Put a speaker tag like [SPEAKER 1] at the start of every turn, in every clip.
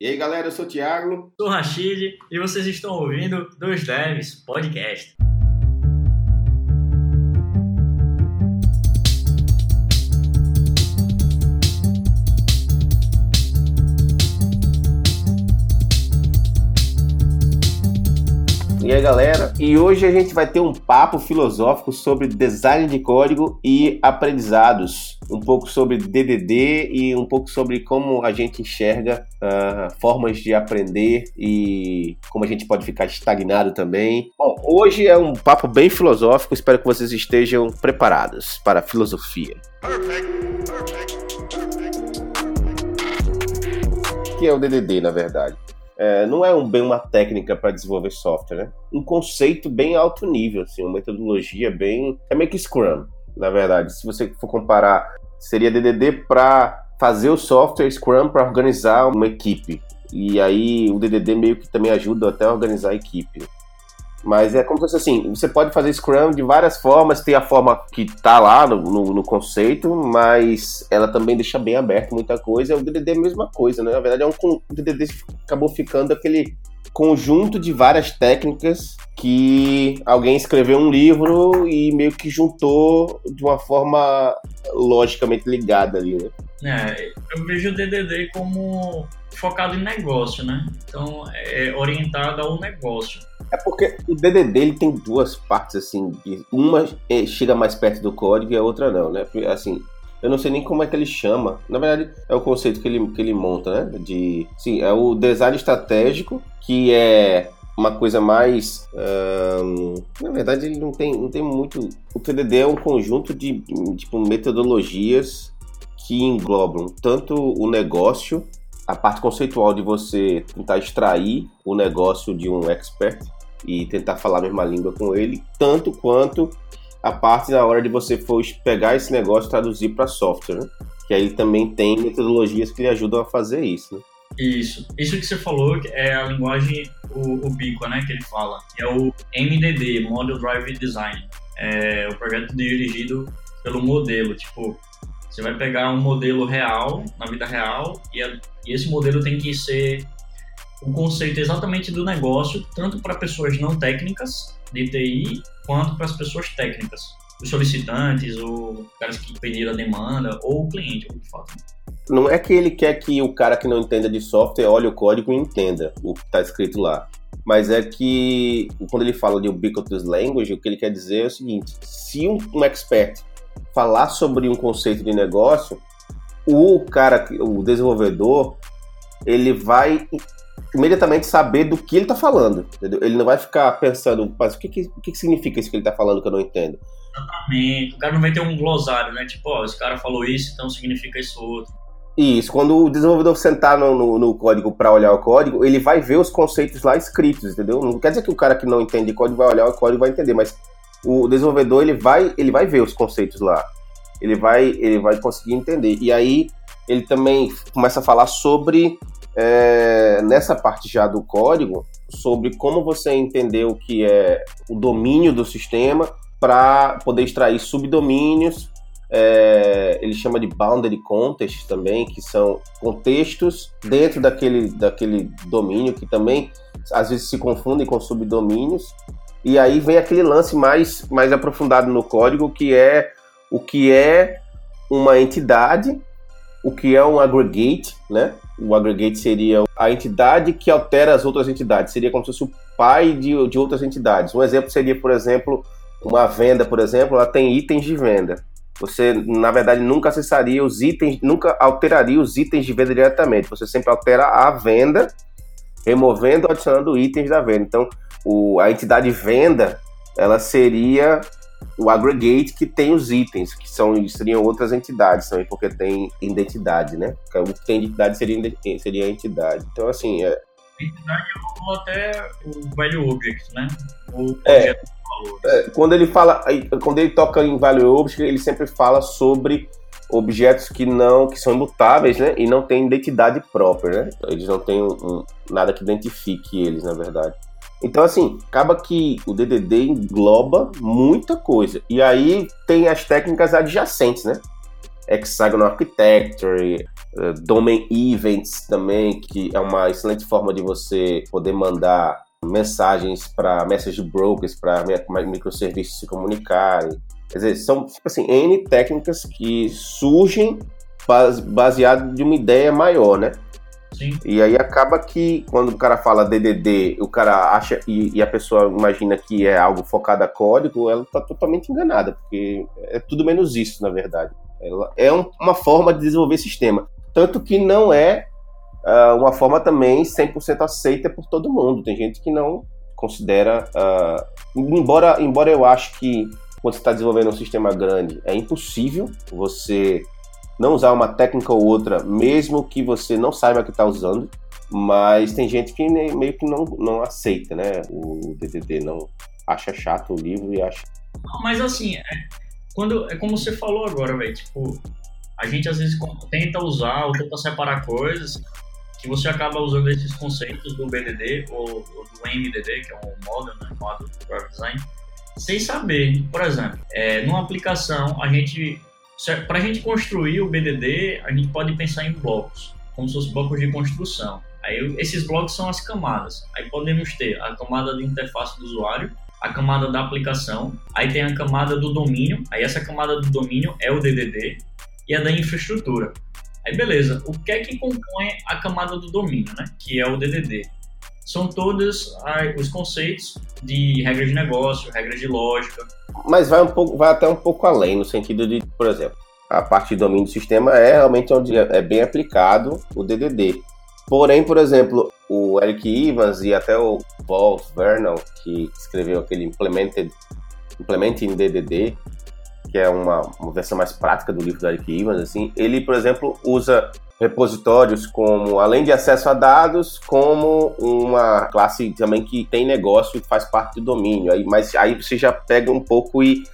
[SPEAKER 1] E aí, galera, eu sou o Thiago.
[SPEAKER 2] Sou o Rachid e vocês estão ouvindo Dois Devs Podcast.
[SPEAKER 1] E aí, galera? E hoje a gente vai ter um papo filosófico sobre design de código e aprendizados. Um pouco sobre DDD e um pouco sobre como a gente enxerga uh, formas de aprender e como a gente pode ficar estagnado também. Bom, hoje é um papo bem filosófico. Espero que vocês estejam preparados para a filosofia. Perfect. Perfect. que é o DDD, na verdade? É, não é um, bem uma técnica para desenvolver software, né? Um conceito bem alto nível, assim, uma metodologia bem. É meio que Scrum, na verdade. Se você for comparar, seria DDD para fazer o software, Scrum para organizar uma equipe. E aí o DDD meio que também ajuda até a organizar a equipe. Mas é como se fosse assim, você pode fazer Scrum de várias formas, tem a forma que tá lá no, no, no, conceito, mas ela também deixa bem aberto muita coisa. O DDD é a mesma coisa, né? Na verdade, é um, o DDD acabou ficando aquele conjunto de várias técnicas que alguém escreveu um livro e meio que juntou de uma forma logicamente ligada ali, né?
[SPEAKER 2] É, eu vejo o DDD como focado em negócio, né? Então, é orientado ao negócio.
[SPEAKER 1] É porque o DDD ele tem duas partes assim, uma é, chega mais perto do código e a outra não, né? Assim, eu não sei nem como é que ele chama. Na verdade, é o conceito que ele, que ele monta, né? De, sim, é o design estratégico, que é uma coisa mais. na verdade, ele não tem, não tem muito. O TDD é um conjunto de tipo, metodologias que englobam tanto o negócio, a parte conceitual de você tentar extrair o negócio de um expert e tentar falar a mesma língua com ele, tanto quanto a parte na hora de você for pegar esse negócio e traduzir para software, né? que aí também tem metodologias que lhe ajudam a fazer isso. Né?
[SPEAKER 2] Isso. Isso que você falou é a linguagem ubíqua, né, que ele fala, é o MDD, Model Drive Design. É o projeto dirigido pelo modelo, tipo, você vai pegar um modelo real, na vida real, e, a, e esse modelo tem que ser o conceito exatamente do negócio, tanto para pessoas não técnicas de TI, quanto para as pessoas técnicas, os solicitantes, ou caras que pediram a demanda, ou o cliente, de fato.
[SPEAKER 1] Não é que ele quer que o cara que não entenda de software olhe o código e entenda o que está escrito lá. Mas é que, quando ele fala de ubiquitous language, o que ele quer dizer é o seguinte: se um, um expert falar sobre um conceito de negócio, o cara, o desenvolvedor, ele vai imediatamente saber do que ele está falando. Entendeu? Ele não vai ficar pensando, mas o que, que, o que, que significa isso que ele está falando que eu não entendo?
[SPEAKER 2] Exatamente. O cara não vai ter um glossário, né? Tipo, ó, esse cara falou isso, então significa isso outro.
[SPEAKER 1] Isso, quando o desenvolvedor sentar no, no, no código para olhar o código, ele vai ver os conceitos lá escritos, entendeu? Não quer dizer que o cara que não entende código vai olhar o código e vai entender, mas o desenvolvedor ele vai, ele vai ver os conceitos lá. Ele vai, ele vai conseguir entender. E aí ele também começa a falar sobre é, nessa parte já do código, sobre como você entender o que é o domínio do sistema para poder extrair subdomínios. É, ele chama de boundary contexts também, que são contextos dentro daquele, daquele domínio que também às vezes se confundem com subdomínios. E aí vem aquele lance mais, mais aprofundado no código, que é o que é uma entidade, o que é um aggregate, né? O aggregate seria a entidade que altera as outras entidades, seria como se fosse o pai de, de outras entidades. Um exemplo seria, por exemplo, uma venda, por exemplo, ela tem itens de venda. Você, na verdade, nunca acessaria os itens, nunca alteraria os itens de venda diretamente. Você sempre altera a venda, removendo ou adicionando itens da venda. Então, o, a entidade venda, ela seria o aggregate que tem os itens, que são seriam outras entidades também, porque tem identidade, né? O que tem identidade seria, seria a entidade. Então, assim. É...
[SPEAKER 2] Entidade ou até o value object, né?
[SPEAKER 1] O é, é, quando ele fala, quando ele toca em value object, ele sempre fala sobre objetos que não que são imutáveis, né? E não têm identidade própria, né? Eles não têm um, um, nada que identifique eles, na verdade. Então, assim, acaba que o DDD engloba muita coisa. E aí tem as técnicas adjacentes, né? Hexagonal Architecture, uh, Domain Events também, que é uma excelente forma de você poder mandar mensagens para message brokers, para microserviços se comunicarem. Quer dizer, são tipo assim, N técnicas que surgem baseado de uma ideia maior, né?
[SPEAKER 2] Sim.
[SPEAKER 1] E aí acaba que quando o cara fala DDD, o cara acha e, e, a pessoa imagina que é algo focado a código, ela está totalmente enganada, porque é tudo menos isso, na verdade. Ela é um, uma forma de desenvolver sistema. Tanto que não é uh, uma forma também 100% aceita por todo mundo. Tem gente que não considera. Uh, embora, embora eu acho que quando você está desenvolvendo um sistema grande, é impossível você não usar uma técnica ou outra, mesmo que você não saiba que está usando. Mas tem gente que meio que não, não aceita, né? O DDD não acha chato o livro e acha.
[SPEAKER 2] Mas assim, é, quando, é como você falou agora, velho. Tipo, a gente às vezes tenta usar ou tenta separar coisas que você acaba usando esses conceitos do BDD ou, ou do MDD, que é um Model, né, Model Graphic Design, sem saber. Por exemplo, é, numa aplicação, a gente, para a gente construir o BDD, a gente pode pensar em blocos, como se fossem blocos de construção. Aí esses blocos são as camadas. Aí podemos ter a camada de interface do usuário, a camada da aplicação, aí tem a camada do domínio, aí essa camada do domínio é o DDD e a da infraestrutura. Aí beleza, o que é que compõe a camada do domínio, né? Que é o DDD. São todos os conceitos de regras de negócio, regras de lógica.
[SPEAKER 1] Mas vai um pouco, vai até um pouco além no sentido de, por exemplo, a parte de domínio do sistema é realmente onde é bem aplicado o DDD. Porém, por exemplo, o Eric Evans e até o Paul Vernal, que escreveu aquele Implemented, Implementing DDD, que é uma, uma versão mais prática do livro do Eric Evans, assim, ele, por exemplo, usa repositórios como, além de acesso a dados, como uma classe também que tem negócio e faz parte do domínio. Aí, mas aí você já pega um pouco e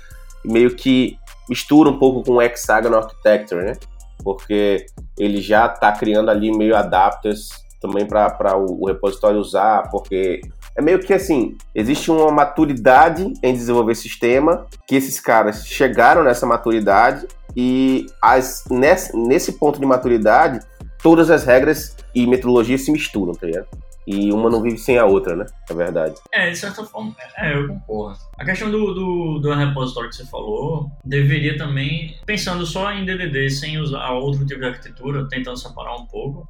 [SPEAKER 1] meio que mistura um pouco com o Hexagon Architecture, né? Porque ele já está criando ali meio adapters também para o, o repositório usar, porque é meio que assim, existe uma maturidade em desenvolver sistema, que esses caras chegaram nessa maturidade e as, nesse, nesse ponto de maturidade, todas as regras e metodologias se misturam, tá ligado? E uma não vive sem a outra, né? É verdade.
[SPEAKER 2] É, de certa forma, é, eu concordo. A questão do, do, do repositório que você falou, deveria também, pensando só em DDD, sem usar outro tipo de arquitetura, tentando separar um pouco,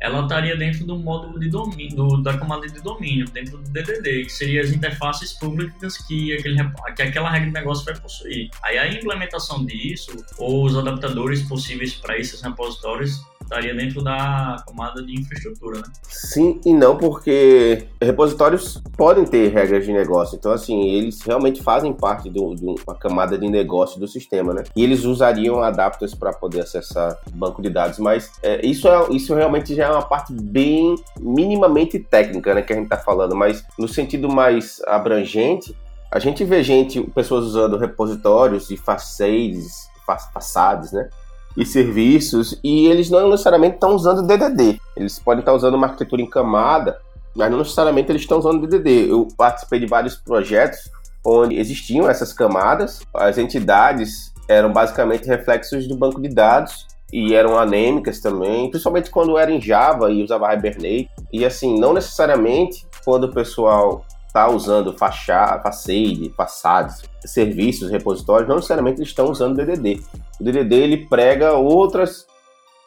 [SPEAKER 2] ela estaria dentro do módulo de domínio, do, da camada de domínio, dentro do DDD, que seria as interfaces públicas que, aquele, que aquela regra de negócio vai possuir. Aí a implementação disso, ou os adaptadores possíveis para esses repositórios, estaria dentro da camada de infraestrutura, né?
[SPEAKER 1] Sim e não, porque repositórios podem ter regras de negócio. Então, assim, eles realmente fazem parte de, uma camada de negócio do sistema, né? E eles usariam adapters para poder acessar banco de dados. Mas é, isso, é, isso realmente já é uma parte bem minimamente técnica, né? Que a gente está falando. Mas no sentido mais abrangente, a gente vê gente, pessoas usando repositórios e facades, façades, né? E serviços, e eles não necessariamente estão usando DDD. Eles podem estar usando uma arquitetura em camada, mas não necessariamente eles estão usando DDD. Eu participei de vários projetos onde existiam essas camadas, as entidades eram basicamente reflexos do banco de dados e eram anêmicas também, principalmente quando era em Java e usava Hibernate. E assim, não necessariamente quando o pessoal está usando fachada, facade, façades, serviços, repositórios, não necessariamente eles estão usando DDD. O DDD ele prega outras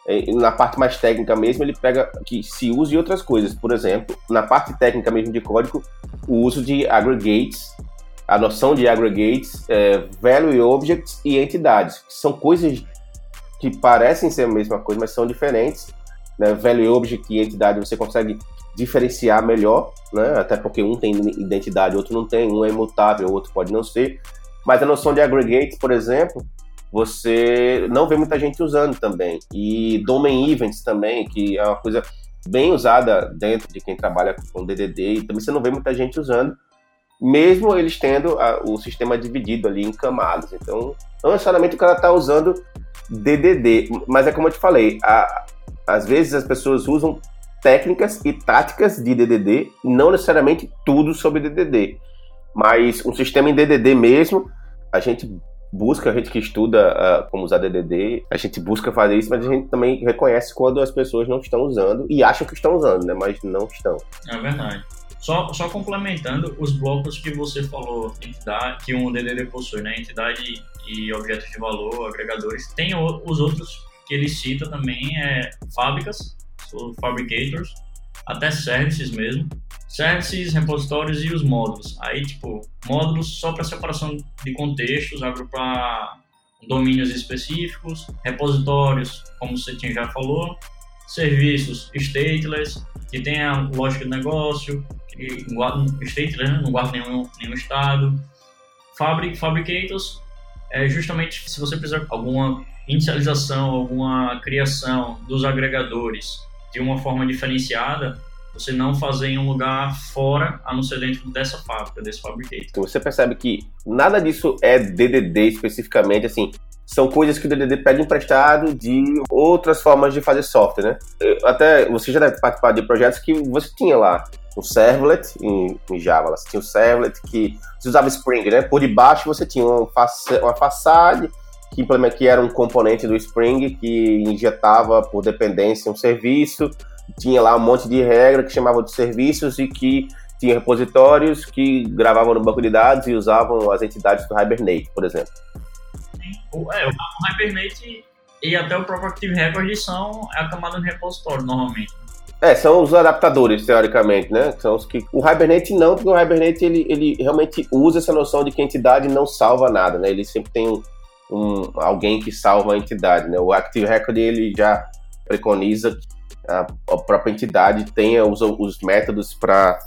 [SPEAKER 1] é, na parte mais técnica mesmo, ele prega que se use outras coisas. Por exemplo, na parte técnica mesmo de código, o uso de aggregates, a noção de aggregates, é, value objects e entidades, que são coisas que parecem ser a mesma coisa, mas são diferentes. Né? Value object e entidade você consegue diferenciar melhor, né? Até porque um tem identidade, outro não tem, um é imutável, o outro pode não ser. Mas a noção de aggregate, por exemplo, você não vê muita gente usando também. E domain events também, que é uma coisa bem usada dentro de quem trabalha com DDD, e também você não vê muita gente usando, mesmo eles tendo a, o sistema dividido ali em camadas. Então, não necessariamente o cara está usando DDD, mas é como eu te falei, a, às vezes as pessoas usam técnicas e táticas de DDD, não necessariamente tudo sobre DDD, mas um sistema em DDD mesmo, a gente busca, a gente que estuda uh, como usar DDD, a gente busca fazer isso, mas a gente também reconhece quando as pessoas não estão usando e acham que estão usando, né? Mas não estão.
[SPEAKER 2] É verdade. Só, só complementando os blocos que você falou, entidade, que um DDD possui, né? Entidade e objetos de valor, agregadores. Tem o, os outros que ele cita também, é fábricas, fabricators, até services mesmo. Services, repositórios e os módulos. Aí, tipo, módulos só para separação de contextos, agrupar domínios específicos, repositórios, como você tinha já falou, serviços stateless, que tem a lógica de negócio, que stateless, né? não guarda nenhum, nenhum estado. Fabric, fabricators, é justamente se você precisar alguma inicialização, alguma criação dos agregadores de uma forma diferenciada, você não fazer em um lugar fora, a não ser dentro dessa fábrica, desse fabricator.
[SPEAKER 1] Então você percebe que nada disso é DDD especificamente, assim, são coisas que o DDD pede emprestado de outras formas de fazer software, né? Até você já deve participar de projetos que você tinha lá um servlet em, em Java, você tinha um servlet que você usava Spring, né? Por debaixo você tinha uma, faça, uma façade que, que era um componente do Spring que injetava por dependência um serviço tinha lá um monte de regra que chamava de serviços e que tinha repositórios que gravavam no banco de dados e usavam as entidades do Hibernate, por exemplo.
[SPEAKER 2] É, o Hibernate e até o próprio Active Record são a camada de repositório, normalmente.
[SPEAKER 1] É, são os adaptadores, teoricamente, né? São os que... O Hibernate não, porque o Hibernate, ele, ele realmente usa essa noção de que a entidade não salva nada, né? Ele sempre tem um, alguém que salva a entidade, né? O Active Record, ele já preconiza a, a própria entidade tenha os, os métodos para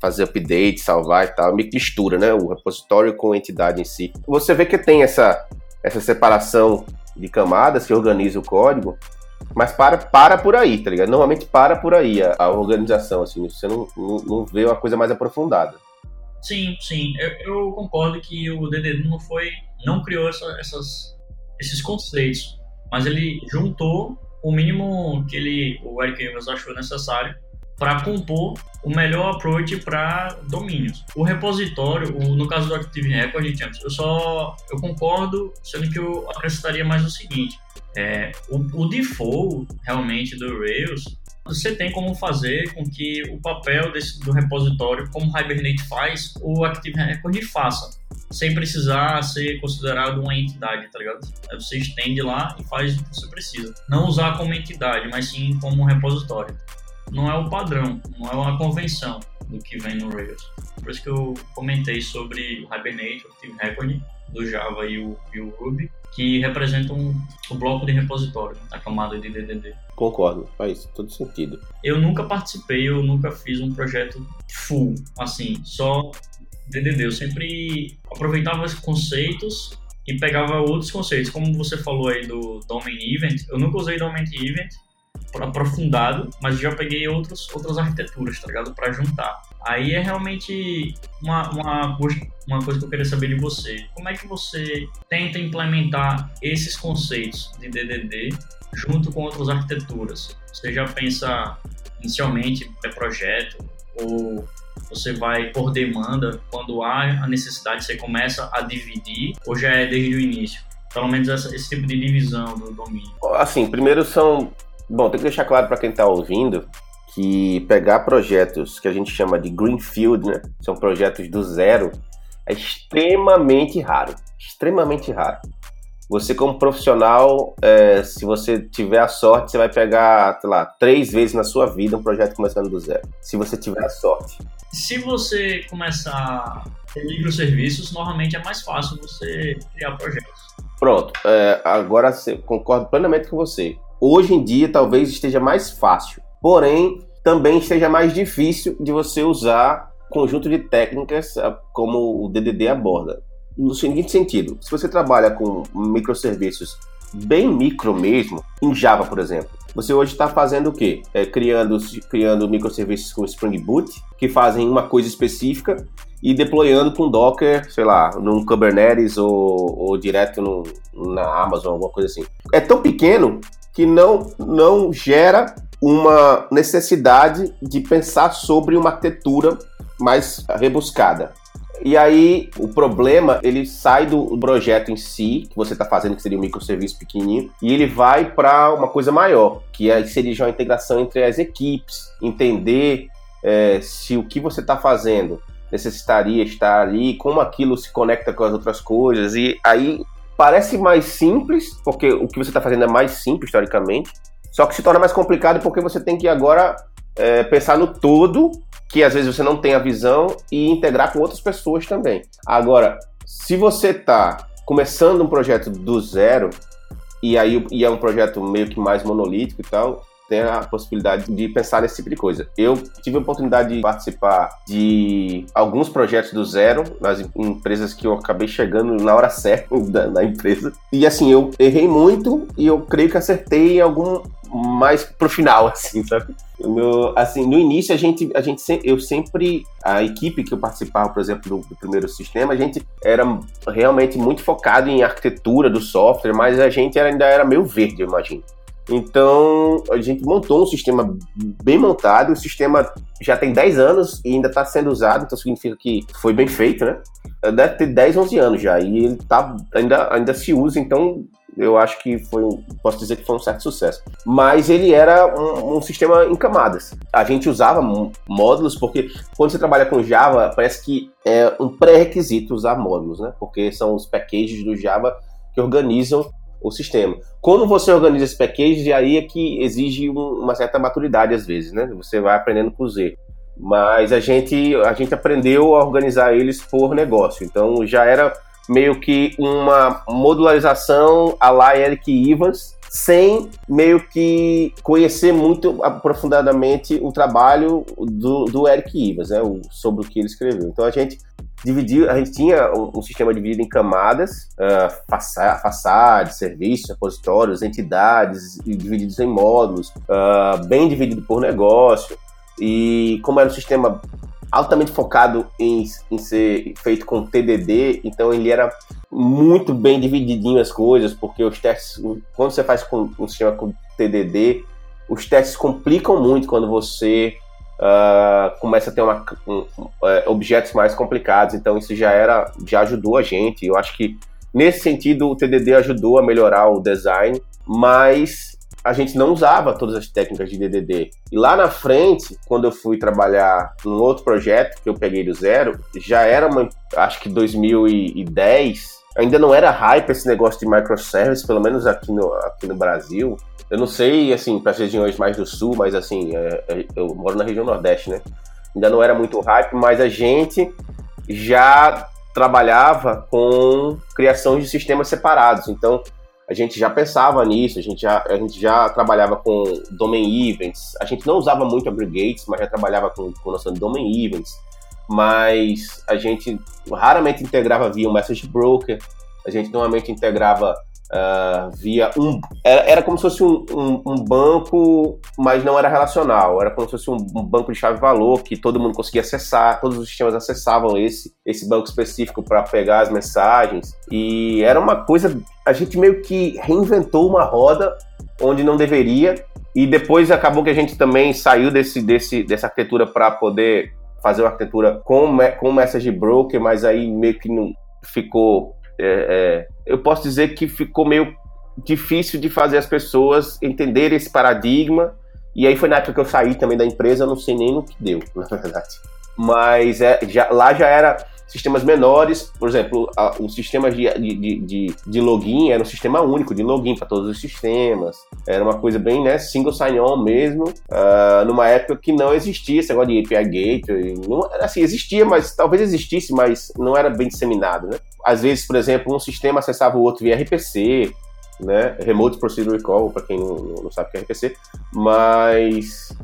[SPEAKER 1] fazer update, salvar e tal, que mistura, né? O repositório com a entidade em si. Você vê que tem essa, essa separação de camadas que organiza o código, mas para, para por aí, tá ligado? Normalmente para por aí a, a organização, assim, você não, não, não, vê uma coisa mais aprofundada.
[SPEAKER 2] Sim, sim, eu, eu concordo que o DDD não foi, não criou essa, essas, esses conceitos, mas ele juntou o mínimo que ele, o Eric Evans achou necessário para compor o melhor approach para domínios. O repositório, o, no caso do Active Record, eu só eu concordo, sendo que eu acrescentaria mais o seguinte: é, o, o default realmente do Rails você tem como fazer com que o papel desse, do repositório, como o Hibernate faz, o Active Record faça, sem precisar ser considerado uma entidade, tá ligado? Aí você estende lá e faz o que você precisa. Não usar como entidade, mas sim como um repositório. Não é o padrão, não é uma convenção do que vem no Rails. Por isso que eu comentei sobre o Hibernate, o Active Record, do Java e o, e o Ruby, que representam o bloco de repositório, a camada de DDD.
[SPEAKER 1] Concordo, faz todo sentido.
[SPEAKER 2] Eu nunca participei, eu nunca fiz um projeto full, assim, só DDD. Eu sempre aproveitava os conceitos e pegava outros conceitos, como você falou aí do Domain Event. Eu nunca usei Domain Event, aprofundado, mas já peguei outros, outras arquiteturas, tá ligado? Para juntar. Aí é realmente uma, uma, uma coisa que eu queria saber de você. Como é que você tenta implementar esses conceitos de DDD junto com outras arquiteturas? Você já pensa inicialmente é projeto ou você vai por demanda, quando há a necessidade você começa a dividir ou já é desde o início? Pelo menos essa, esse tipo de divisão do domínio.
[SPEAKER 1] Assim, primeiro são Bom, tem que deixar claro para quem está ouvindo que pegar projetos que a gente chama de greenfield, né? São projetos do zero, é extremamente raro. Extremamente raro. Você, como profissional, é, se você tiver a sorte, você vai pegar, sei lá, três vezes na sua vida um projeto começando do zero. Se você tiver a sorte.
[SPEAKER 2] Se você começar ter microserviços, normalmente é mais fácil você criar projetos.
[SPEAKER 1] Pronto. É, agora concordo plenamente com você hoje em dia talvez esteja mais fácil, porém também esteja mais difícil de você usar conjunto de técnicas como o DDD aborda. No seguinte sentido, se você trabalha com microserviços bem micro mesmo, em Java, por exemplo, você hoje está fazendo o quê? É, criando, criando microserviços com Spring Boot, que fazem uma coisa específica, e deployando com Docker, sei lá, num Kubernetes ou, ou direto no, na Amazon, alguma coisa assim. É tão pequeno que não, não gera uma necessidade de pensar sobre uma arquitetura mais rebuscada. E aí, o problema, ele sai do projeto em si, que você está fazendo, que seria um microserviço pequenininho, e ele vai para uma coisa maior, que é, seria já uma integração entre as equipes, entender é, se o que você está fazendo necessitaria estar ali, como aquilo se conecta com as outras coisas, e aí parece mais simples, porque o que você está fazendo é mais simples, historicamente, só que se torna mais complicado porque você tem que agora é, pensar no todo que às vezes você não tem a visão e integrar com outras pessoas também. Agora, se você está começando um projeto do zero e aí e é um projeto meio que mais monolítico e tal, tem a possibilidade de pensar nesse tipo de coisa. Eu tive a oportunidade de participar de alguns projetos do zero, nas empresas que eu acabei chegando na hora certa da, empresa. E assim, eu errei muito e eu creio que acertei em algum mais pro final, assim, sabe? Meu, assim, no início a gente, a gente eu sempre, a equipe que eu participava, por exemplo, do, do, primeiro sistema, a gente era realmente muito focado em arquitetura do software, mas a gente ainda era meio verde, eu imagino. Então, a gente montou um sistema bem montado, o sistema já tem 10 anos e ainda está sendo usado, então significa que foi bem feito, né? Deve ter 10, 11 anos já, e ele tá, ainda, ainda se usa, então eu acho que foi, posso dizer que foi um certo sucesso. Mas ele era um, um, sistema em camadas. A gente usava módulos porque quando você trabalha com Java, parece que é um pré-requisito usar módulos, né? Porque são os packages do Java que organizam o sistema. Quando você organiza esse package, aí é que exige um, uma certa maturidade às vezes, né? Você vai aprendendo com os erros. Mas a gente, a gente aprendeu a organizar eles por negócio. Então já era meio que uma modularização a la Eric Evans, sem meio que conhecer muito aprofundadamente o trabalho do, do Eric Evans, né, sobre o que ele escreveu. Então a gente dividiu, a gente tinha um, um sistema dividido em camadas, uh, faça, façade, serviços, repositórios, entidades, divididos em módulos, uh, bem dividido por negócio. E como era um sistema altamente focado em, em ser feito com TDD, então ele era muito bem divididinho as coisas, porque os testes, quando você faz com um sistema com TDD, os testes complicam muito quando você uh, começa a ter uma, um, uh, objetos mais complicados, então isso já era, já ajudou a gente. Eu acho que nesse sentido o TDD ajudou a melhorar o design, mas a gente não usava todas as técnicas de DDD. E lá na frente, quando eu fui trabalhar num outro projeto que eu peguei do zero, já era uma, acho que 2010, ainda não era hype esse negócio de microservice, pelo menos aqui no, aqui no Brasil. Eu não sei, assim, para as regiões mais do sul, mas assim, é, é, eu moro na região nordeste, né? Ainda não era muito hype, mas a gente já trabalhava com criação de sistemas separados. Então, a gente já pensava nisso, a gente já, a gente já trabalhava com domain events, a gente não usava muito aggregates, mas já trabalhava com, com noção de domain events, mas a gente raramente integrava via um message broker, a gente normalmente integrava uh, via um. Era, era, como se fosse um, um, um, banco, mas não era relacional. Era como se fosse um, banco de chave-valor que todo mundo conseguia acessar, todos os sistemas acessavam esse, esse banco específico para pegar as mensagens. E era uma coisa. A gente meio que reinventou uma roda onde não deveria. E depois acabou que a gente também saiu desse, desse, dessa arquitetura para poder fazer uma arquitetura com, com message broker, mas aí meio que não ficou é, é, eu posso dizer que ficou meio difícil de fazer as pessoas entenderem esse paradigma. E aí foi na época que eu saí também da empresa, não sei nem no que deu, na verdade. Mas é, já, lá já era sistemas menores, por exemplo, a, o sistema de, de, de, de, login era um sistema único de login para todos os sistemas. Era uma coisa bem, né, single sign-on mesmo, uh, numa época que não existia esse negócio de API Gateway. Não, assim, existia, mas talvez existisse, mas não era bem disseminado, né? Às vezes, por exemplo, um sistema acessava o outro via RPC, né? Remote Procedure Call, para quem não, não sabe o que é RPC, mas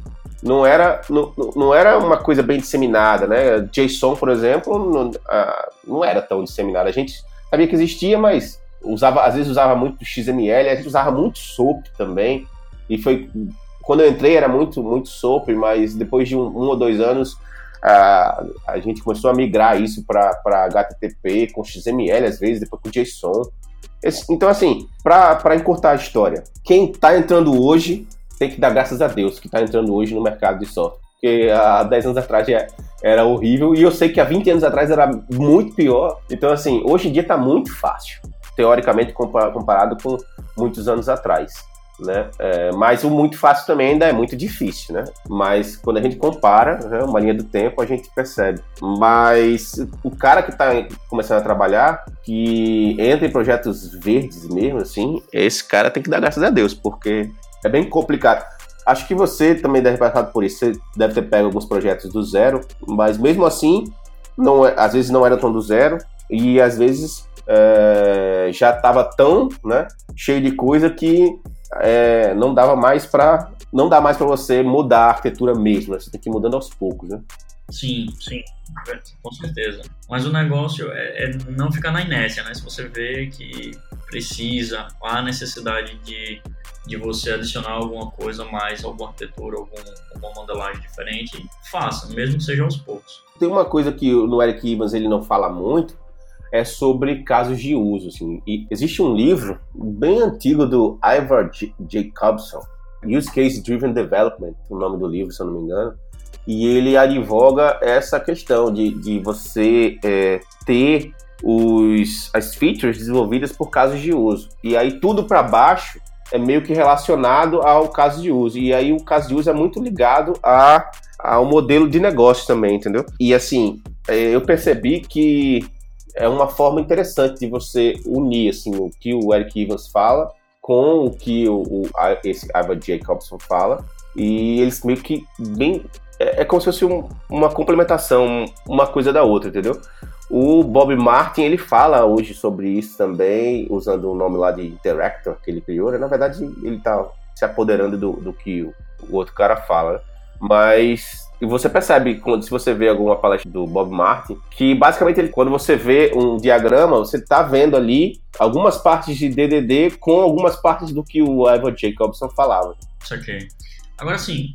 [SPEAKER 1] não era, não, não era uma coisa bem disseminada, né? JSON, por exemplo, não, uh, não era tão disseminada. A gente sabia que existia, mas usava, às vezes usava muito XML, a gente usava muito SOAP também. E foi quando eu entrei era muito muito SOAP, mas depois de um, um ou dois anos uh, a gente começou a migrar isso para HTTP com XML às vezes, depois com JSON. Então assim, para encurtar a história, quem está entrando hoje tem que dar graças a Deus que está entrando hoje no mercado de software. Porque há 10 anos atrás já era horrível, e eu sei que há 20 anos atrás era muito pior. Então, assim, hoje em dia está muito fácil, teoricamente comparado com muitos anos atrás. Né? É, mas o muito fácil também ainda é muito difícil, né? Mas quando a gente compara né, uma linha do tempo, a gente percebe. Mas o cara que está começando a trabalhar, que entra em projetos verdes mesmo, assim, esse cara tem que dar graças a Deus, porque é bem complicado. Acho que você também deve ter passado por isso. Você deve ter pego alguns projetos do zero, mas mesmo assim, não, é, às vezes não era tão do zero e às vezes é, já estava tão né, cheio de coisa que é, não dava mais para não dá mais para você mudar a arquitetura mesmo, né? você tem que ir mudando aos poucos, né?
[SPEAKER 2] Sim, sim, com certeza. Mas o negócio é, é, não ficar na inércia, né? Se você vê que precisa, há necessidade de, de você adicionar alguma coisa mais, alguma arquitetura, algum, alguma modelagem diferente, faça, mesmo que seja aos poucos.
[SPEAKER 1] Tem uma coisa que no Eric Evans ele não fala muito, é sobre casos de uso. Assim. E existe um livro bem antigo do Ivar Jacobson, Use Case Driven Development, o nome do livro, se eu não me engano, e ele advoga essa questão de, de você é, ter os, as features desenvolvidas por casos de uso. E aí tudo para baixo é meio que relacionado ao caso de uso. E aí o caso de uso é muito ligado a, ao modelo de negócio também, entendeu? E assim, é, eu percebi que é uma forma interessante de você unir assim, o que o Eric Evans fala com o que o, o esse Ivan Jacobson fala e eles meio que bem é, é como se fosse um, uma complementação uma coisa da outra entendeu o Bob Martin ele fala hoje sobre isso também usando o nome lá de Interactor que ele criou né? na verdade ele está se apoderando do, do que o, o outro cara fala né? mas e você percebe, quando, se você vê alguma palestra do Bob Martin, que basicamente ele, quando você vê um diagrama, você está vendo ali algumas partes de DDD com algumas partes do que o Ivan Jacobson falava.
[SPEAKER 2] Isso aqui. Agora sim,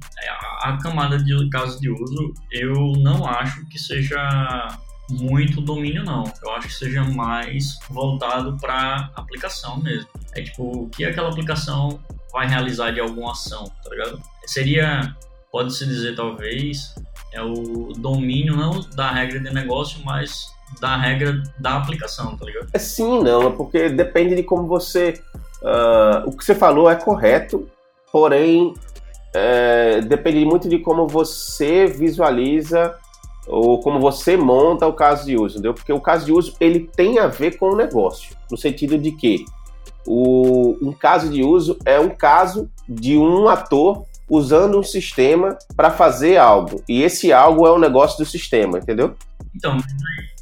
[SPEAKER 2] a camada de casos de uso, eu não acho que seja muito domínio, não. Eu acho que seja mais voltado para aplicação mesmo. É tipo, o que aquela aplicação vai realizar de alguma ação, tá ligado? Seria pode-se dizer, talvez, é o domínio não da regra de negócio, mas da regra da aplicação, tá ligado?
[SPEAKER 1] É sim, não, é porque depende de como você. Uh, o que você falou é correto, porém é, depende muito de como você visualiza ou como você monta o caso de uso, entendeu? Porque o caso de uso ele tem a ver com o negócio, no sentido de que o, um caso de uso é um caso de um ator usando um sistema para fazer algo. E esse algo é o negócio do sistema, entendeu?
[SPEAKER 2] Então,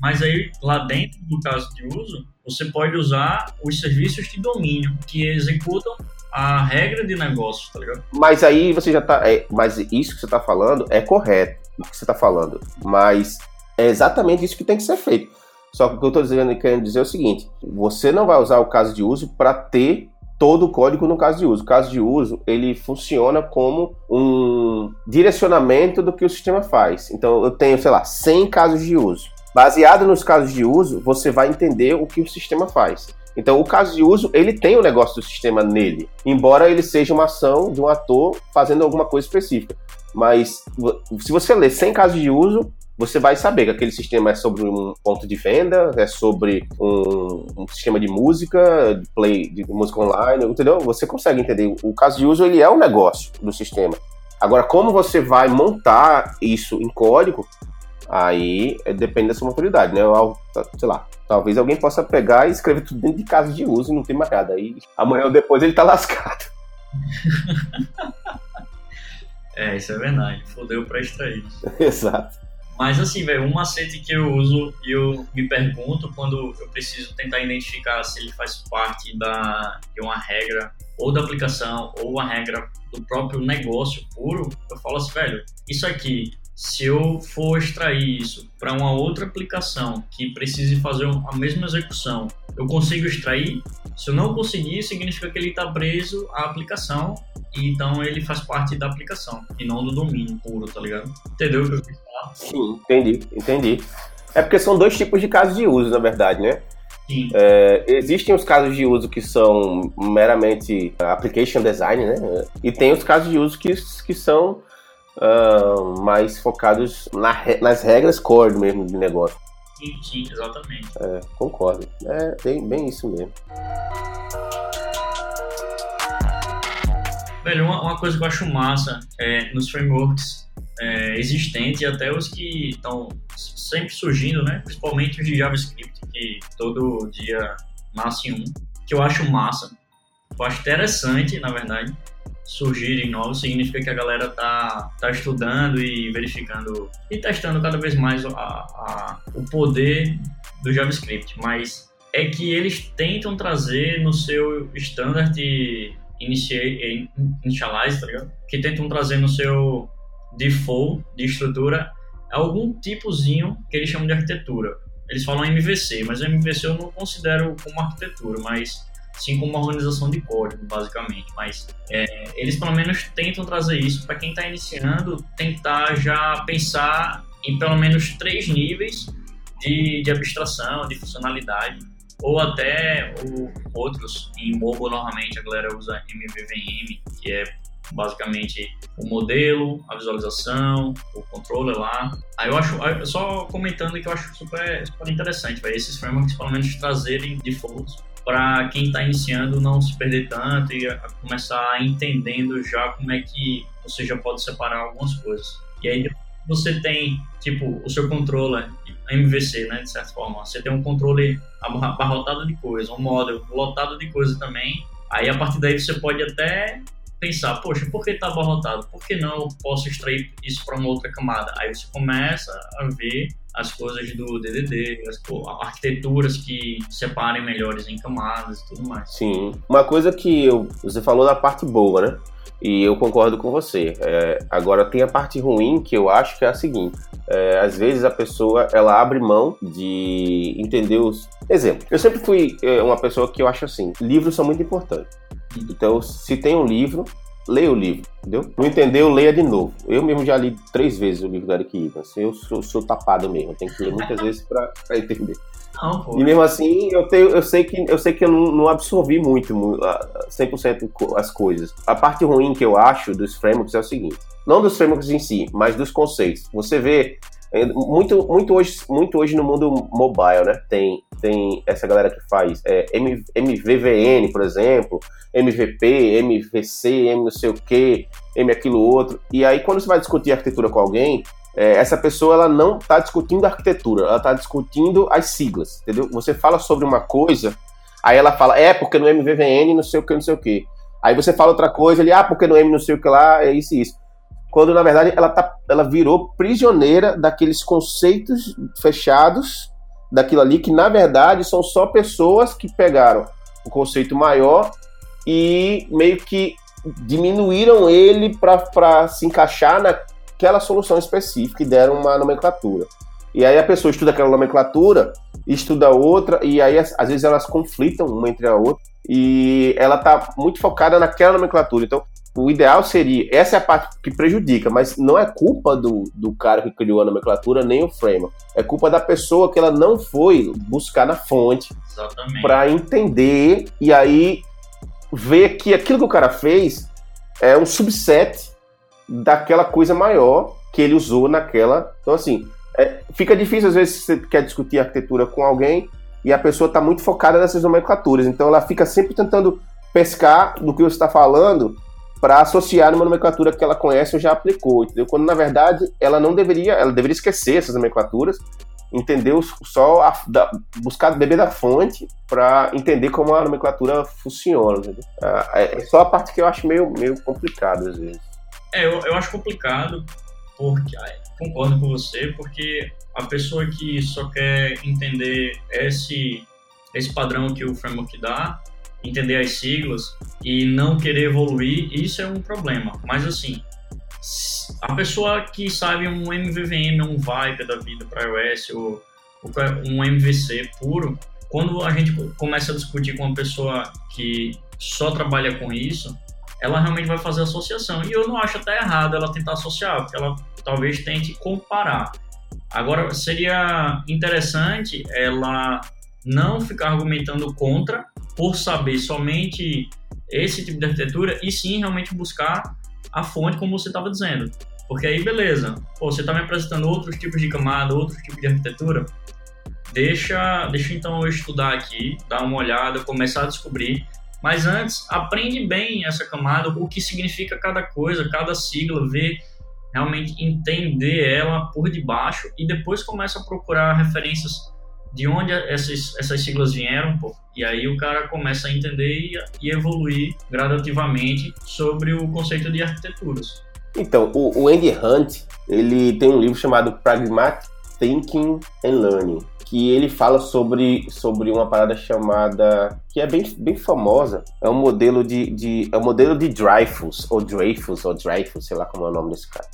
[SPEAKER 2] mas aí lá dentro do caso de uso, você pode usar os serviços de domínio que executam a regra de negócio, tá ligado?
[SPEAKER 1] Mas aí você já tá. É, mas isso que você tá falando é correto, o que você tá falando. Mas é exatamente isso que tem que ser feito. Só que o que eu tô dizendo, querendo dizer é o seguinte: você não vai usar o caso de uso para ter todo o código no caso de uso. O caso de uso, ele funciona como um direcionamento do que o sistema faz. Então, eu tenho, sei lá, 100 casos de uso. Baseado nos casos de uso, você vai entender o que o sistema faz. Então, o caso de uso, ele tem o negócio do sistema nele, embora ele seja uma ação de um ator fazendo alguma coisa específica. Mas se você ler 100 casos de uso, você vai saber que aquele sistema é sobre um ponto de venda, é sobre um, um sistema de música, de play, de música online, entendeu? Você consegue entender. O caso de uso ele é um negócio do sistema. Agora, como você vai montar isso em código, aí é, depende da sua maturidade, né? Sei lá, talvez alguém possa pegar e escrever tudo dentro de caso de uso e não tem mais nada. Aí amanhã ou depois ele tá lascado.
[SPEAKER 2] é, isso é verdade. Fodeu pra extrair.
[SPEAKER 1] Exato.
[SPEAKER 2] Mas assim, velho, um macete que eu uso e eu me pergunto quando eu preciso tentar identificar se ele faz parte da, de uma regra ou da aplicação ou a regra do próprio negócio puro, eu falo assim, velho, isso aqui, se eu for extrair isso para uma outra aplicação que precise fazer a mesma execução, eu consigo extrair? Se eu não conseguir, significa que ele está preso à aplicação e então ele faz parte da aplicação e não do domínio puro, tá ligado? Entendeu o que eu?
[SPEAKER 1] Sim, entendi, entendi. É porque são dois tipos de casos de uso, na verdade, né? É, existem os casos de uso que são meramente application design, né? E tem os casos de uso que, que são uh, mais focados na, nas regras core mesmo de negócio.
[SPEAKER 2] Sim, sim, exatamente.
[SPEAKER 1] É, concordo. É bem, bem isso mesmo.
[SPEAKER 2] Velho, uma, uma coisa que eu acho massa é, nos frameworks é, existentes e até os que estão sempre surgindo, né? Principalmente os de JavaScript, que todo dia nasce um, que eu acho massa. Eu acho interessante, na verdade, surgirem novos, significa que a galera tá, tá estudando e verificando e testando cada vez mais a, a, o poder do JavaScript, mas é que eles tentam trazer no seu standard initialize, tá ligado? Que tentam trazer no seu default de estrutura algum tipozinho que eles chamam de arquitetura. Eles falam MVC, mas MVC eu não considero como arquitetura, mas sim como uma organização de código, basicamente. Mas é, eles pelo menos tentam trazer isso para quem está iniciando, tentar já pensar em pelo menos três níveis de, de abstração, de funcionalidade, ou até ou, outros. Em mobile, normalmente, a galera usa MVVM, que é basicamente o modelo, a visualização, o controller lá. Aí eu acho, só comentando que eu acho super, super interessante, véio, esses frameworks pelo menos trazerem defaults para quem está iniciando não se perder tanto e começar entendendo já como é que você já pode separar algumas coisas. E aí você tem, tipo, o seu controller MVC, né, de certa forma. Você tem um controle abarrotado de coisas, um model lotado de coisas também. Aí a partir daí você pode até pensar, poxa, por que está abarrotado? Por que não eu posso extrair isso para uma outra camada? Aí você começa a ver as coisas do DDD, as arquiteturas que separem melhores em camadas e tudo mais.
[SPEAKER 1] Sim. Uma coisa que eu, você falou da parte boa, né? E eu concordo com você. É, agora tem a parte ruim que eu acho que é a seguinte: é, às vezes a pessoa ela abre mão de entender os. Exemplo, eu sempre fui é, uma pessoa que eu acho assim: livros são muito importantes. Então, se tem um livro, leia o livro, entendeu? Não entendeu, leia de novo. Eu mesmo já li três vezes o livro do Eric Evans. Eu sou, sou tapado mesmo, tenho que ler muitas vezes para entender. Não, e mesmo assim, eu, tenho, eu sei que eu sei que eu não, não absorvi muito 100% as coisas. A parte ruim que eu acho dos frameworks é o seguinte: não dos frameworks em si, mas dos conceitos. Você vê é, muito, muito, hoje, muito hoje no mundo mobile, né? Tem, tem essa galera que faz é, MVVN, por exemplo, MVP, MVC, M não sei o que, M aquilo outro. E aí, quando você vai discutir arquitetura com alguém, é, essa pessoa ela não está discutindo arquitetura, ela está discutindo as siglas, entendeu? Você fala sobre uma coisa, aí ela fala, é porque no MVVN não sei o que, não sei o que. Aí você fala outra coisa, ele, ah, porque no M não sei o que lá, é isso e isso. Quando na verdade ela, tá, ela virou prisioneira daqueles conceitos fechados, daquilo ali, que na verdade são só pessoas que pegaram o conceito maior e meio que diminuíram ele para se encaixar na aquela solução específica e deram uma nomenclatura. E aí a pessoa estuda aquela nomenclatura, estuda outra, e aí às vezes elas conflitam uma entre a outra, e ela está muito focada naquela nomenclatura. Então, o ideal seria, essa é a parte que prejudica, mas não é culpa do, do cara que criou a nomenclatura, nem o framework. É culpa da pessoa que ela não foi buscar na fonte para entender e aí ver que aquilo que o cara fez é um subset daquela coisa maior que ele usou naquela. Então, assim, é, fica difícil às vezes você quer discutir arquitetura com alguém e a pessoa está muito focada nessas nomenclaturas. Então, ela fica sempre tentando pescar do que você está falando para associar numa nomenclatura que ela conhece ou já aplicou, entendeu? Quando na verdade ela não deveria, ela deveria esquecer essas nomenclaturas, entender só a, da, buscar beber da fonte para entender como a nomenclatura funciona. Entendeu? Ah, é, é só a parte que eu acho meio, meio complicado às vezes.
[SPEAKER 2] É, eu, eu acho complicado, porque concordo com você, porque a pessoa que só quer entender esse, esse padrão que o framework dá, entender as siglas e não querer evoluir, isso é um problema. Mas assim, a pessoa que sabe um MVVM, um Viper da vida para iOS ou, ou um MVC puro, quando a gente começa a discutir com uma pessoa que só trabalha com isso, ela realmente vai fazer associação. E eu não acho até errado ela tentar associar, porque ela talvez tente comparar. Agora, seria interessante ela não ficar argumentando contra por saber somente esse tipo de arquitetura e sim realmente buscar a fonte, como você estava dizendo. Porque aí, beleza, pô, você está me apresentando outros tipos de camada, outros tipos de arquitetura, deixa, deixa então eu estudar aqui, dar uma olhada, começar a descobrir. Mas antes, aprende bem essa camada, o que significa cada coisa, cada sigla, ver realmente entender ela por debaixo e depois começa a procurar referências de onde essas, essas siglas vieram, pô. E aí o cara começa a entender e, e evoluir gradativamente sobre o conceito de arquiteturas.
[SPEAKER 1] Então, o, o Andy Hunt, ele tem um livro chamado Pragmatic Thinking and Learning, que ele fala sobre, sobre uma parada chamada que é bem, bem famosa. É um modelo de, de é um modelo de Dreyfus ou Dreyfus ou Dreyfus, sei lá como é o nome desse cara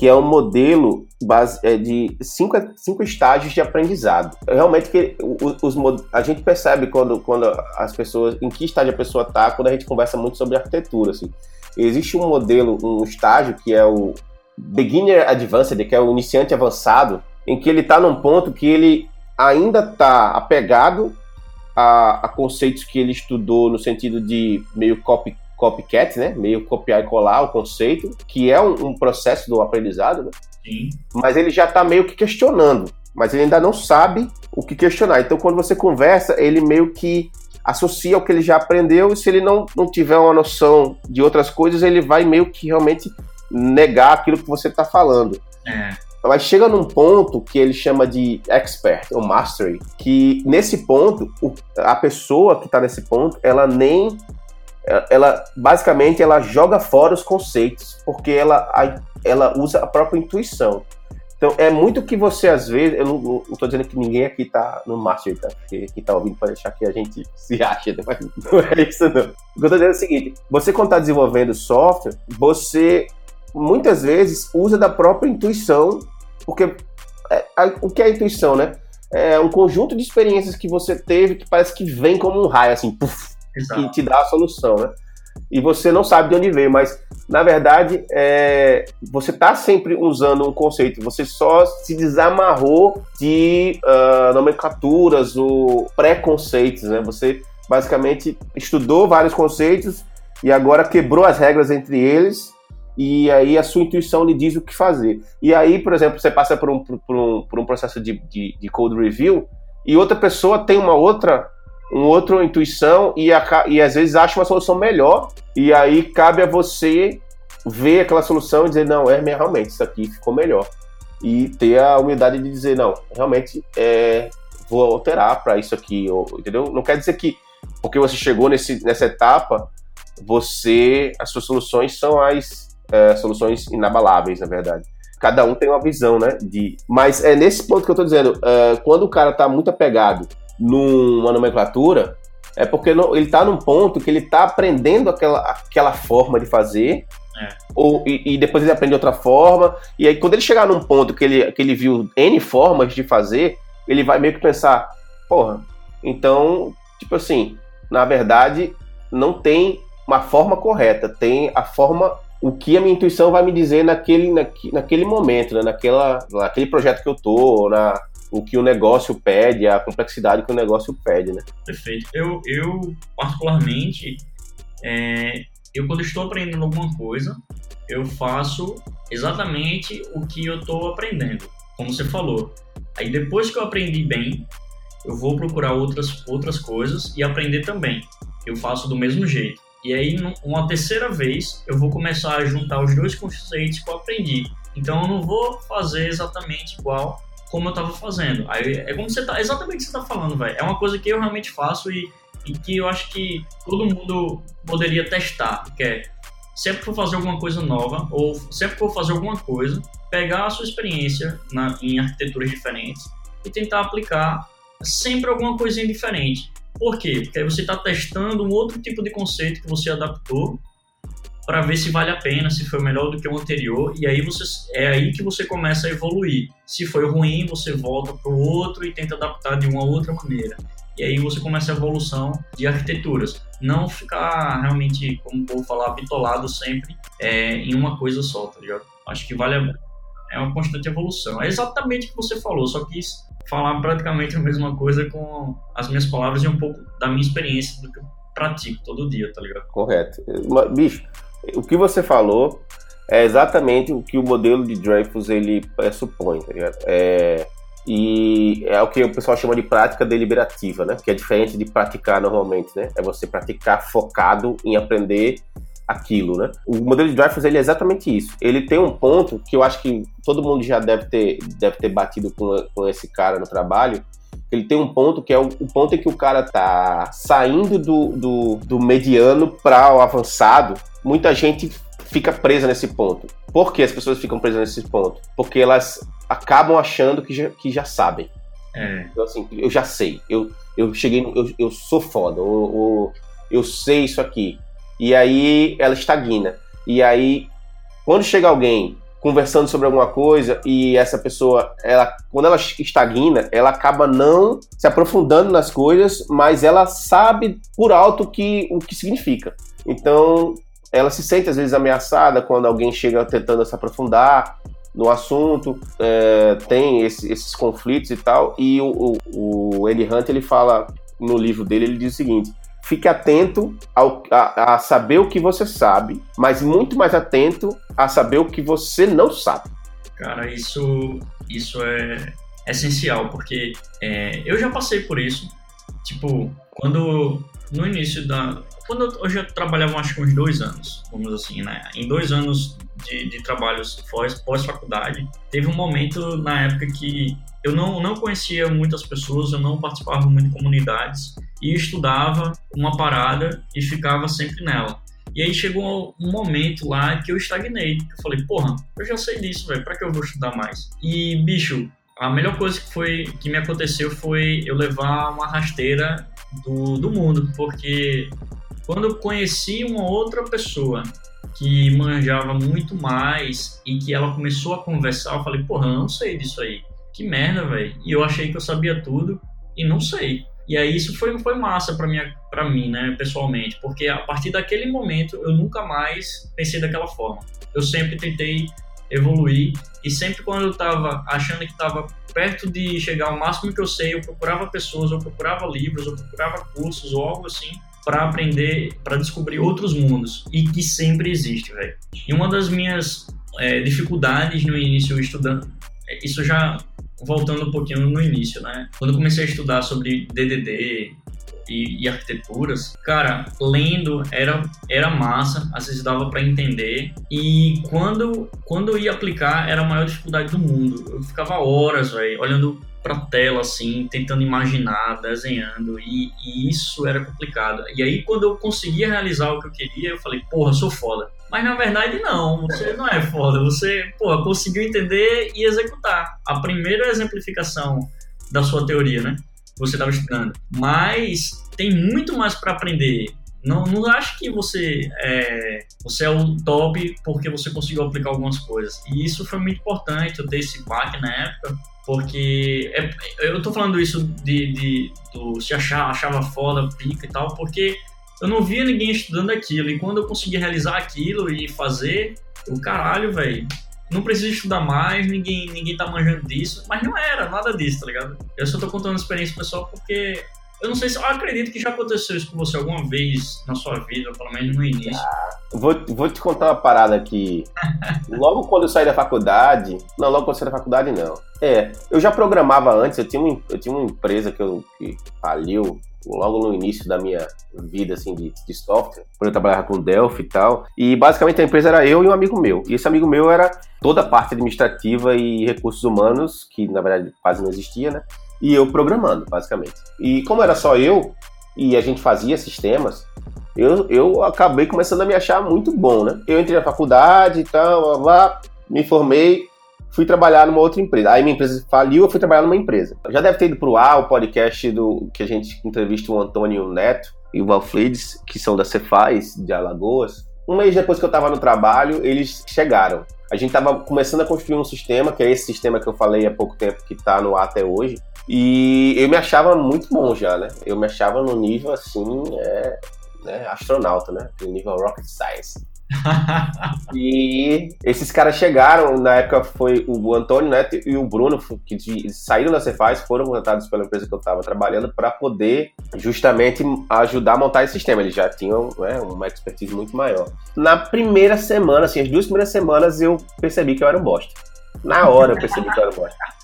[SPEAKER 1] que é um modelo base, é, de cinco, cinco estágios de aprendizado. Realmente que os, os, a gente percebe quando, quando as pessoas, em que estágio a pessoa está, quando a gente conversa muito sobre arquitetura. Assim. Existe um modelo, um estágio que é o Beginner Advanced, que é o iniciante avançado, em que ele está num ponto que ele ainda está apegado a, a conceitos que ele estudou no sentido de meio copy copycat, né? Meio copiar e colar o conceito, que é um, um processo do aprendizado, né?
[SPEAKER 2] Sim.
[SPEAKER 1] Mas ele já está meio que questionando, mas ele ainda não sabe o que questionar. Então, quando você conversa, ele meio que associa o que ele já aprendeu e se ele não, não tiver uma noção de outras coisas, ele vai meio que realmente negar aquilo que você está falando.
[SPEAKER 2] É.
[SPEAKER 1] Mas chega num ponto que ele chama de expert ou mastery, que nesse ponto, a pessoa que está nesse ponto, ela nem ela basicamente ela joga fora os conceitos, porque ela, ela usa a própria intuição. Então é muito que você às vezes, eu não, estou dizendo que ninguém aqui está no master, tá? Quem está ouvindo pode achar que a gente se acha, né? mas não é isso não. O que eu estou dizendo é o seguinte, você quando está desenvolvendo software, você muitas vezes usa da própria intuição, porque é, a, o que é a intuição, né? É um conjunto de experiências que você teve que parece que vem como um raio, assim, puff, Que te dá a solução, né? E você não sabe de onde veio, mas na verdade é, você está sempre usando um conceito, você só se desamarrou de uh, nomenclaturas ou preconceitos, né? Você basicamente estudou vários conceitos e agora quebrou as regras entre eles e aí a sua intuição lhe diz o que fazer. E aí, por exemplo, você passa por um, por um, por um processo de, de, de code review e outra pessoa tem uma outra um outra intuição e, a, e às vezes acha uma solução melhor, e aí cabe a você ver aquela solução e dizer, não, é realmente, isso aqui ficou melhor. E ter a humildade de dizer, não, realmente é, vou alterar para isso aqui, ou, entendeu? Não quer dizer que porque você chegou nesse, nessa etapa, você as suas soluções são as é, soluções inabaláveis, na verdade. Cada um tem uma visão, né? De, mas é nesse ponto que eu estou dizendo, é, quando o cara está muito apegado numa nomenclatura, é porque não, ele está num ponto que ele está aprendendo aquela, aquela forma de fazer,
[SPEAKER 2] é.
[SPEAKER 1] ou, e, e, depois ele aprende outra forma, e aí quando ele chegar num ponto que ele, que ele viu N formas de fazer, ele vai meio que pensar, porra, então, tipo assim, na verdade, não tem uma forma correta, tem a forma, o que a minha intuição vai me dizer naquele, naquele momento, né? Naquela, naquele projeto que eu tô, na, o que o negócio pede, a complexidade que o negócio pede, né?
[SPEAKER 2] Perfeito. Eu, eu particularmente, é, eu quando estou aprendendo alguma coisa, eu faço exatamente o que eu estou aprendendo, como você falou. Aí depois que eu aprendi bem, eu vou procurar outras, outras coisas e aprender também. Eu faço do mesmo jeito. E aí, uma terceira vez, eu vou começar a juntar os dois conceitos que eu aprendi. Então, eu não vou fazer exatamente igual como eu tava fazendo. Aí é como você tá, exatamente o que você tá falando, velho. É uma coisa que eu realmente faço e, e que eu acho que todo mundo poderia testar, que é sempre que for fazer alguma coisa nova ou sempre que for fazer alguma coisa, pegar a sua experiência na, em arquiteturas diferentes e tentar aplicar sempre alguma coisinha diferente. Por quê? Porque aí você está testando um outro tipo de conceito que você adaptou para ver se vale a pena, se foi melhor do que o anterior, e aí você é aí que você começa a evoluir. Se foi ruim, você volta para o outro e tenta adaptar de uma outra maneira. E aí você começa a evolução de arquiteturas. Não ficar realmente, como vou falar, bitolado sempre é, em uma coisa só, tá ligado? Acho que vale a é uma constante evolução. É exatamente o que você falou, só quis falar praticamente a mesma coisa com as minhas palavras e um pouco da minha experiência do que eu pratico todo dia, tá ligado?
[SPEAKER 1] Correto. Bicho, o que você falou é exatamente o que o modelo de Dreyfus ele pressupõe, tá ligado? É, e é o que o pessoal chama de prática deliberativa, né? Que é diferente de praticar normalmente, né? É você praticar focado em aprender aquilo, né? O modelo de Dreyfus ele é exatamente isso. Ele tem um ponto que eu acho que todo mundo já deve ter, deve ter batido com, com esse cara no trabalho. Ele tem um ponto que é o, o ponto em que o cara tá saindo do, do, do mediano para o avançado. Muita gente fica presa nesse ponto. Por que as pessoas ficam presas nesse ponto? Porque elas acabam achando que já, que já sabem. É. Então, assim, eu já sei. Eu, eu cheguei, eu, eu sou foda. Eu, eu, eu sei isso aqui. E aí ela estagna. E aí, quando chega alguém conversando sobre alguma coisa e essa pessoa, ela, quando ela estagna, ela acaba não se aprofundando nas coisas, mas ela sabe por alto que, o que significa. Então, ela se sente às vezes ameaçada quando alguém chega tentando se aprofundar no assunto, é, tem esse, esses conflitos e tal. E o, o, o Hunt ele fala no livro dele, ele diz o seguinte: fique atento ao, a, a, saber o que você sabe, mas muito mais atento a saber o que você não sabe.
[SPEAKER 2] Cara, isso, isso é essencial, porque é, eu já passei por isso. Tipo, quando no início da. Quando eu, eu já trabalhava acho que uns dois anos, vamos assim, né? Em dois anos de, de trabalhos pós-faculdade, teve um momento na época que eu não, não conhecia muitas pessoas, eu não participava muito de comunidades e estudava uma parada e ficava sempre nela. E aí chegou um momento lá que eu estagnei. Eu falei, porra, eu já sei disso, velho, pra que eu vou estudar mais? E, bicho, a melhor coisa que foi que me aconteceu foi eu levar uma rasteira do, do mundo, porque quando eu conheci uma outra pessoa que manjava muito mais e que ela começou a conversar, eu falei, porra, eu não sei disso aí. Que merda, velho. E eu achei que eu sabia tudo e não sei. E aí isso foi, foi massa para mim, pra mim, né, pessoalmente, porque a partir daquele momento eu nunca mais pensei daquela forma. Eu sempre tentei evoluir e sempre quando eu estava achando que estava perto de chegar ao máximo que eu sei, eu procurava pessoas, eu procurava livros, eu procurava cursos ou algo assim para aprender, para descobrir outros mundos e que sempre existe, velho. E uma das minhas é, dificuldades no início estudando, é, isso já voltando um pouquinho no início, né? Quando eu comecei a estudar sobre DDD, e, e, arquiteturas, cara, lendo era, era massa, às vezes dava para entender. E quando, quando eu ia aplicar, era a maior dificuldade do mundo. Eu ficava horas, velho, olhando pra tela, assim, tentando imaginar, desenhando, e, e, isso era complicado. E aí, quando eu conseguia realizar o que eu queria, eu falei, porra, sou foda. Mas na verdade, não, você não é foda, você, porra, conseguiu entender e executar. A primeira exemplificação da sua teoria, né? você estava estudando. Mas tem muito mais para aprender. Não, não acho que você é, você é o top porque você conseguiu aplicar algumas coisas. E isso foi muito importante, eu ter esse back na época, porque é, eu tô falando isso de, de do, se achar, achava foda, pica e tal, porque eu não via ninguém estudando aquilo. E quando eu consegui realizar aquilo e fazer, o caralho, velho, não precisa estudar mais, ninguém, ninguém tá manjando disso, mas não era nada disso, tá ligado? Eu só tô contando experiência pessoal porque eu não sei se eu acredito que já aconteceu isso com você alguma vez na sua vida, pelo menos no início. Ah,
[SPEAKER 1] vou, vou te contar uma parada aqui. logo quando eu saí da faculdade. Não, logo quando eu saí da faculdade, não. É, eu já programava antes, eu tinha, um, eu tinha uma empresa que, eu, que faliu logo no início da minha vida assim de, de software, quando eu trabalhava com Delphi e tal. E basicamente a empresa era eu e um amigo meu. E esse amigo meu era toda a parte administrativa e recursos humanos, que na verdade quase não existia, né? E eu programando, basicamente. E como era só eu e a gente fazia sistemas, eu, eu acabei começando a me achar muito bom, né? Eu entrei na faculdade e tal, lá, me formei, fui trabalhar numa outra empresa. Aí minha empresa faliu, eu fui trabalhar numa empresa. Já deve ter ido pro ar o podcast do que a gente entrevista o Antônio Neto e o Valflides, que são da Cefaz, de Alagoas. Um mês depois que eu estava no trabalho, eles chegaram. A gente estava começando a construir um sistema, que é esse sistema que eu falei há pouco tempo, que está no ar até hoje. E eu me achava muito bom já, né? Eu me achava no nível assim, é, né, astronauta, né? No nível rocket science. e esses caras chegaram, na época foi o Antônio Neto e o Bruno, que saíram da Cefaz, foram contratados pela empresa que eu estava trabalhando para poder justamente ajudar a montar esse sistema. Eles já tinham né, uma expertise muito maior. Na primeira semana, assim, as duas primeiras semanas eu percebi que eu era um bosta. Na hora eu percebi que eu era um bosta.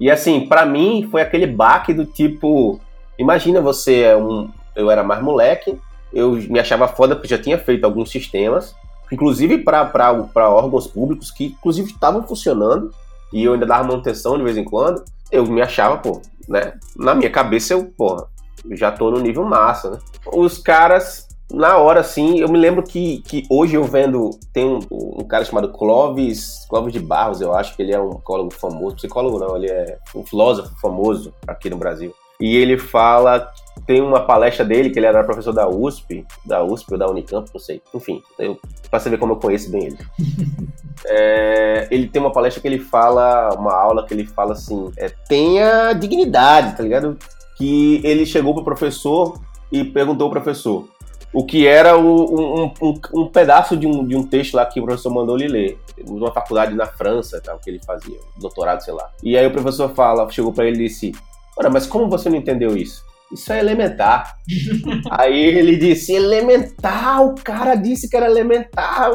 [SPEAKER 1] E assim, para mim foi aquele baque do tipo, imagina você é um, eu era mais moleque, eu me achava foda porque já tinha feito alguns sistemas, inclusive para órgãos públicos que inclusive estavam funcionando e eu ainda dava manutenção de vez em quando. Eu me achava, pô, né? Na minha cabeça eu, porra, já tô no nível massa, né? Os caras, na hora, assim, eu me lembro que, que hoje eu vendo, tem um, um cara chamado Clóvis, Clóvis de Barros, eu acho que ele é um psicólogo famoso, psicólogo não, ele é um filósofo famoso aqui no Brasil. E ele fala, tem uma palestra dele, que ele era professor da USP, da USP ou da Unicamp, não sei. Enfim, eu, pra você ver como eu conheço bem ele. é, ele tem uma palestra que ele fala, uma aula que ele fala assim, é, tenha dignidade, tá ligado? que ele chegou pro professor e perguntou ao professor o que era o, um, um, um, pedaço de um, de um texto lá que o professor mandou ele ler, numa faculdade na França, tal, que ele fazia, doutorado, sei lá. E aí o professor fala, chegou para ele e disse: Ora, mas como você não entendeu isso? Isso é elementar. aí ele disse: elementar, o cara disse que era elementar.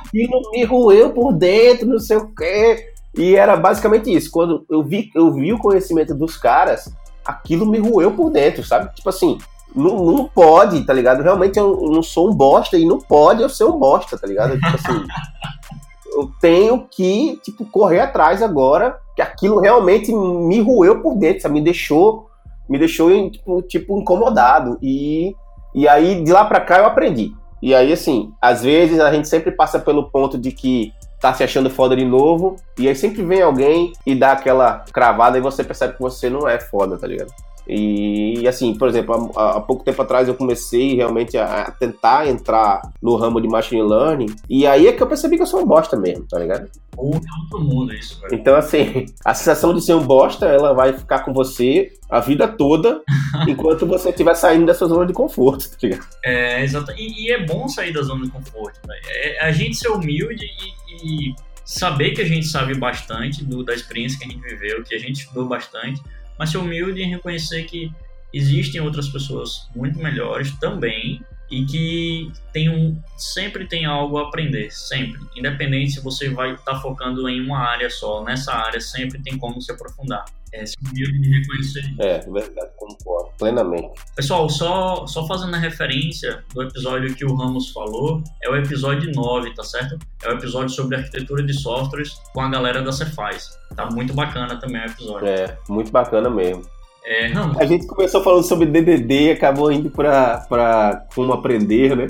[SPEAKER 1] Aquilo me roeu por dentro, não sei o quê. E era basicamente isso. Quando eu vi, eu vi o conhecimento dos caras, aquilo me roeu por dentro, sabe? Tipo assim, não, não pode, tá ligado? Realmente eu não sou um bosta e não pode eu ser um bosta, tá ligado? Tipo assim, eu tenho que, tipo, correr atrás agora, que aquilo realmente me roeu por dentro, sabe? Me deixou, me deixou, tipo, tipo incomodado. E, e aí, de lá pra cá, eu aprendi. E aí, assim, às vezes a gente sempre passa pelo ponto de que tá se achando foda de novo, e aí sempre vem alguém e dá aquela cravada e você percebe que você não é foda, tá ligado? E assim, por exemplo, há, há, pouco tempo atrás eu comecei realmente a, a, tentar entrar no ramo de machine learning, e aí é que eu percebi que eu sou um bosta mesmo, tá ligado?
[SPEAKER 2] Ou todo mundo isso, velho.
[SPEAKER 1] Então, assim, a sensação de ser um bosta, ela vai ficar com você a vida toda, enquanto você estiver saindo dessa zona de conforto, tá ligado?
[SPEAKER 2] É, exato. E, e é bom sair da zona de conforto, velho. É, a gente ser humilde e e saber que a gente sabe bastante do, da experiência que a gente viveu, que a gente estudou bastante, mas ser humilde em reconhecer que existem outras pessoas muito melhores também e que tem um, sempre tem algo a aprender, sempre. Independente se você vai estar tá focando em uma área só, nessa área sempre tem como se aprofundar. É, se me reconhecer.
[SPEAKER 1] É, verdade, concordo plenamente.
[SPEAKER 2] Pessoal, só, só fazendo a referência do episódio que o Ramos falou, é o episódio 9, tá certo? É o episódio sobre arquitetura de softwares com a galera da Cefaz. Tá muito bacana também o episódio.
[SPEAKER 1] É, muito bacana mesmo.
[SPEAKER 2] É, não.
[SPEAKER 1] A gente começou falando sobre DDD e acabou indo pra, pra como aprender, né?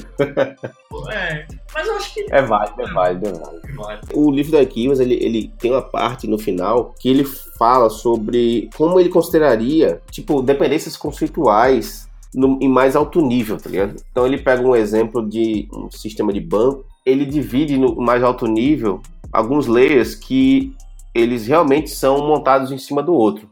[SPEAKER 2] É, mas eu acho que.
[SPEAKER 1] É válido, é válido, é válido. O livro da Arquivos, ele, ele tem uma parte no final que ele fala sobre como ele consideraria, tipo, dependências conceituais no, em mais alto nível, tá ligado? Então ele pega um exemplo de um sistema de banco, ele divide no mais alto nível alguns layers que eles realmente são montados em cima do outro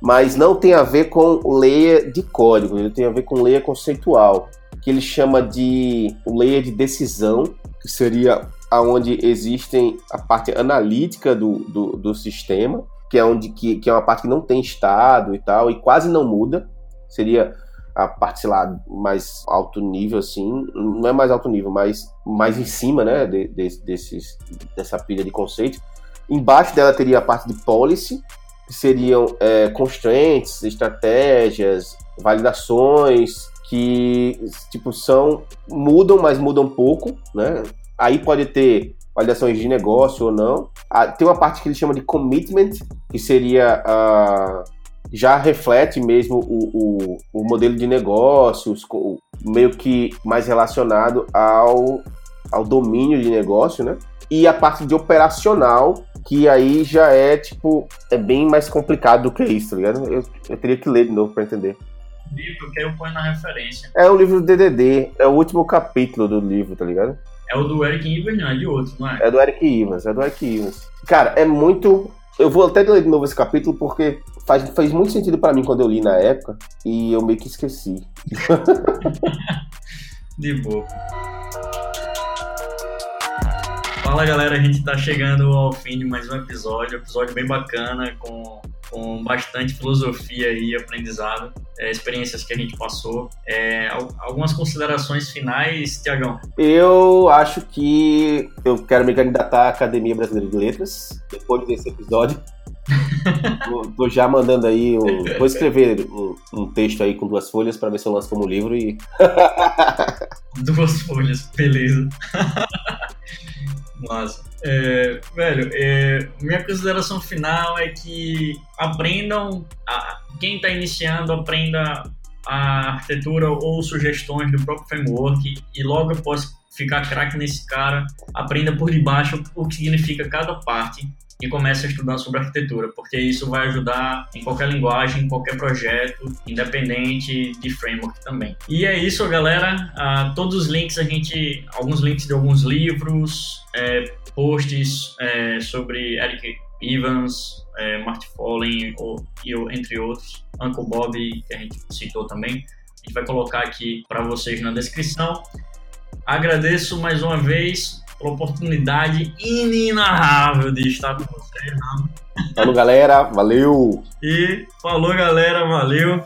[SPEAKER 1] mas não tem a ver com layer de código, ele tem a ver com layer conceitual, que ele chama de layer de decisão, que seria aonde existem a parte analítica do, do, do sistema, que é onde que, que é uma parte que não tem estado e tal, e quase não muda. Seria a parte, sei lá, mais alto nível, assim, não é mais alto nível, mas mais em cima, né, de, de, desses, dessa pilha de conceitos. Embaixo dela teria a parte de policy, que seriam é, constraints, estratégias, validações que tipo são mudam, mas mudam pouco, né? Aí pode ter validações de negócio ou não. Ah, tem uma parte que ele chama de commitment, que seria uh, já reflete mesmo o, o, o, modelo de negócios, meio que mais relacionado ao, ao domínio de negócio, né? E a parte de operacional, que aí já é, tipo, é bem mais complicado do que isso, tá ligado? Eu, eu teria que ler de novo pra entender.
[SPEAKER 2] Livro que eu ponho na referência.
[SPEAKER 1] É o livro do DDD, é o último capítulo do livro, tá ligado?
[SPEAKER 2] É o do Eric Ivers, não, é de outro, não é?
[SPEAKER 1] É do Eric Ivers, é do Eric Ivers. Cara, é muito. Eu vou até ler de novo esse capítulo porque faz, faz muito sentido para mim quando eu li na época e eu meio que esqueci.
[SPEAKER 2] de boa. Fala galera, a gente tá chegando ao fim de mais um episódio, episódio bem bacana com com bastante filosofia e aprendizado, é, experiências que a gente passou. É, algumas considerações finais, Tiagão?
[SPEAKER 1] Eu acho que eu quero me candidatar à Academia Brasileira de Letras, depois desse episódio. tô, já mandando aí um. Vou escrever um, um texto aí com duas folhas para ver se eu lanço como livro e.
[SPEAKER 2] duas folhas, beleza. Massa. É, velho, é, minha consideração final é que aprendam, a, quem está iniciando, aprenda a arquitetura ou sugestões do próprio framework e logo após ficar craque nesse cara, aprenda por debaixo o que significa cada parte e comece a estudar sobre arquitetura, porque isso vai ajudar em qualquer linguagem, em qualquer projeto, independente de framework também. E é isso, galera. Uh, todos os links a gente, alguns links de alguns livros, é, posts é, sobre Eric Evans, é, Marty Follen, ou, entre outros, Uncle Bob, que a gente citou também. A gente vai colocar aqui para vocês na descrição. Agradeço mais uma vez pela oportunidade inenarrável de estar com vocês.
[SPEAKER 1] Falou, galera. Valeu.
[SPEAKER 2] E falou, galera. Valeu.